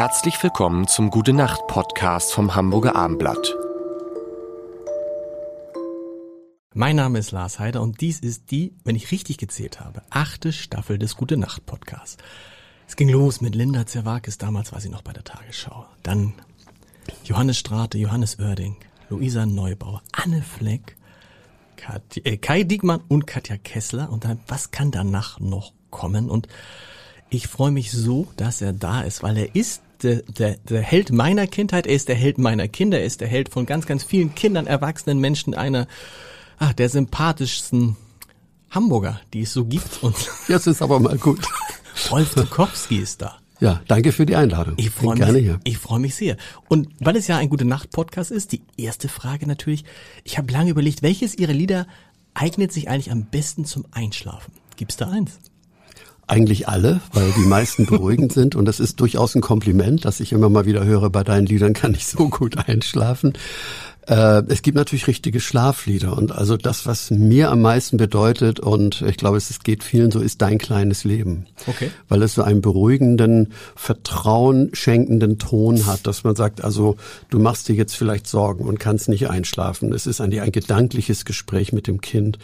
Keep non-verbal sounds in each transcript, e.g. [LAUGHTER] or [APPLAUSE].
Herzlich willkommen zum Gute Nacht Podcast vom Hamburger Armblatt. Mein Name ist Lars Heider und dies ist die, wenn ich richtig gezählt habe, achte Staffel des Gute Nacht Podcasts. Es ging los mit Linda Zerwakis, damals war sie noch bei der Tagesschau. Dann Johannes Strate, Johannes Oerding, Luisa Neubauer, Anne Fleck, Katja, äh, Kai Diekmann und Katja Kessler. Und dann, was kann danach noch kommen? Und ich freue mich so, dass er da ist, weil er ist der, der, der Held meiner Kindheit, er ist der Held meiner Kinder, er ist der Held von ganz, ganz vielen Kindern, erwachsenen Menschen, einer ach, der sympathischsten Hamburger, die es so gibt. Und [LAUGHS] Jetzt ist aber mal gut. Rolf Dukowski ist da. Ja, danke für die Einladung. Ich freue mich, hier. ich freue mich sehr. Und weil es ja ein gute Nacht Podcast ist, die erste Frage natürlich. Ich habe lange überlegt, welches Ihrer Lieder eignet sich eigentlich am besten zum Einschlafen? Gibt's da eins? Eigentlich alle, weil die meisten beruhigend sind und das ist durchaus ein Kompliment, dass ich immer mal wieder höre, bei deinen Liedern kann ich so gut einschlafen. Äh, es gibt natürlich richtige Schlaflieder und also das, was mir am meisten bedeutet und ich glaube, es geht vielen so, ist dein kleines Leben. Okay. Weil es so einen beruhigenden, Vertrauen schenkenden Ton hat, dass man sagt, also du machst dir jetzt vielleicht Sorgen und kannst nicht einschlafen. Es ist eigentlich ein gedankliches Gespräch mit dem Kind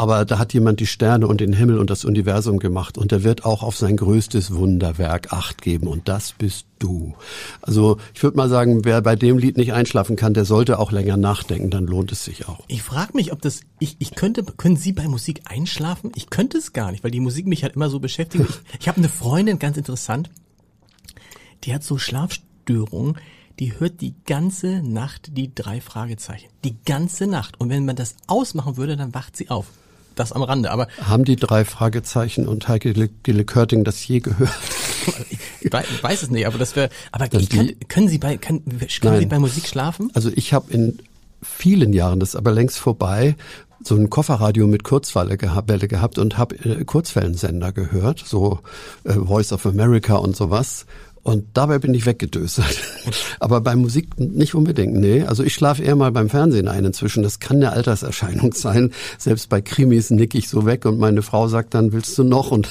aber da hat jemand die Sterne und den Himmel und das Universum gemacht und er wird auch auf sein größtes Wunderwerk Acht geben und das bist du. Also ich würde mal sagen, wer bei dem Lied nicht einschlafen kann, der sollte auch länger nachdenken, dann lohnt es sich auch. Ich frage mich, ob das, ich, ich könnte, können Sie bei Musik einschlafen? Ich könnte es gar nicht, weil die Musik mich halt immer so beschäftigt. Ich, [LAUGHS] ich habe eine Freundin, ganz interessant, die hat so Schlafstörungen, die hört die ganze Nacht die drei Fragezeichen. Die ganze Nacht. Und wenn man das ausmachen würde, dann wacht sie auf. Das am Rande. Aber haben die drei Fragezeichen und Heike Gille Körting das je gehört? ich weiß es nicht, aber das wäre. Aber ich kann, können Sie bei kann, können Sie bei Musik schlafen? Also ich habe in vielen Jahren, das ist aber längst vorbei, so ein Kofferradio mit Kurzwelle gehabt, gehabt und habe äh, Kurzwellensender gehört, so äh, Voice of America und sowas. Und dabei bin ich weggedösert. [LAUGHS] Aber bei Musik nicht unbedingt, nee. Also ich schlafe eher mal beim Fernsehen ein inzwischen. Das kann eine Alterserscheinung sein. Selbst bei Krimis nick ich so weg und meine Frau sagt dann, willst du noch? Und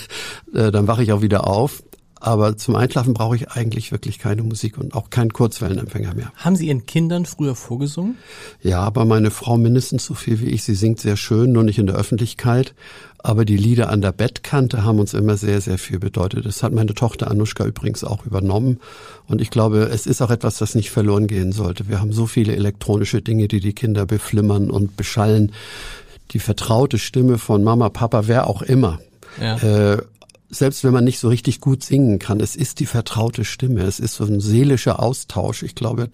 äh, dann wache ich auch wieder auf. Aber zum Einschlafen brauche ich eigentlich wirklich keine Musik und auch keinen Kurzwellenempfänger mehr. Haben Sie Ihren Kindern früher vorgesungen? Ja, aber meine Frau mindestens so viel wie ich. Sie singt sehr schön, nur nicht in der Öffentlichkeit. Aber die Lieder an der Bettkante haben uns immer sehr, sehr viel bedeutet. Das hat meine Tochter Anushka übrigens auch übernommen. Und ich glaube, es ist auch etwas, das nicht verloren gehen sollte. Wir haben so viele elektronische Dinge, die die Kinder beflimmern und beschallen. Die vertraute Stimme von Mama, Papa, wer auch immer. Ja. Äh, selbst wenn man nicht so richtig gut singen kann, es ist die vertraute Stimme, es ist so ein seelischer Austausch. Ich glaube,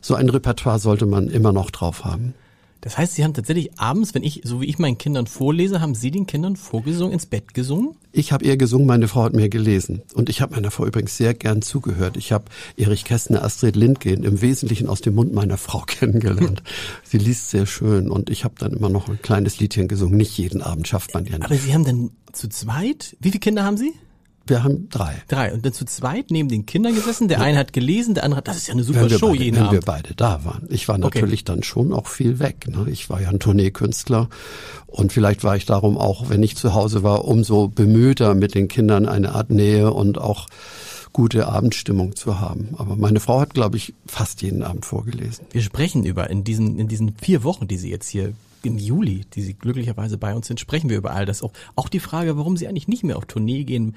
so ein Repertoire sollte man immer noch drauf haben. Das heißt, Sie haben tatsächlich abends, wenn ich, so wie ich meinen Kindern vorlese, haben Sie den Kindern vorgesungen, ins Bett gesungen? Ich habe eher gesungen, meine Frau hat mir gelesen. Und ich habe meiner Frau übrigens sehr gern zugehört. Ich habe Erich Kästner, Astrid Lindgren im Wesentlichen aus dem Mund meiner Frau [LAUGHS] kennengelernt. Sie liest sehr schön und ich habe dann immer noch ein kleines Liedchen gesungen. Nicht jeden Abend schafft man ja nicht. Aber Sie haben dann zu zweit, wie viele Kinder haben Sie? Wir haben drei. Drei. Und dann zu zweit neben den Kindern gesessen. Der ja. eine hat gelesen, der andere hat, das ist ja eine super Show beide, jeden wenn Abend. wir beide da waren. Ich war natürlich okay. dann schon auch viel weg. Ne? Ich war ja ein Tourneekünstler. Und vielleicht war ich darum auch, wenn ich zu Hause war, umso bemühter mit den Kindern eine Art Nähe und auch gute Abendstimmung zu haben. Aber meine Frau hat, glaube ich, fast jeden Abend vorgelesen. Wir sprechen über in diesen, in diesen vier Wochen, die Sie jetzt hier im Juli, die Sie glücklicherweise bei uns sind, sprechen wir über all das. Auch, auch die Frage, warum Sie eigentlich nicht mehr auf Tournee gehen,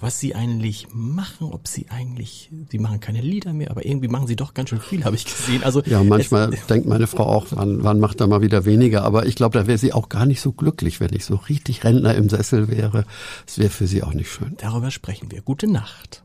was sie eigentlich machen, ob sie eigentlich, sie machen keine Lieder mehr, aber irgendwie machen sie doch ganz schön viel, habe ich gesehen. Also ja, manchmal denkt meine Frau auch, wann, wann macht er mal wieder weniger, aber ich glaube, da wäre sie auch gar nicht so glücklich, wenn ich so richtig Rentner im Sessel wäre. Es wäre für sie auch nicht schön. Darüber sprechen wir. Gute Nacht.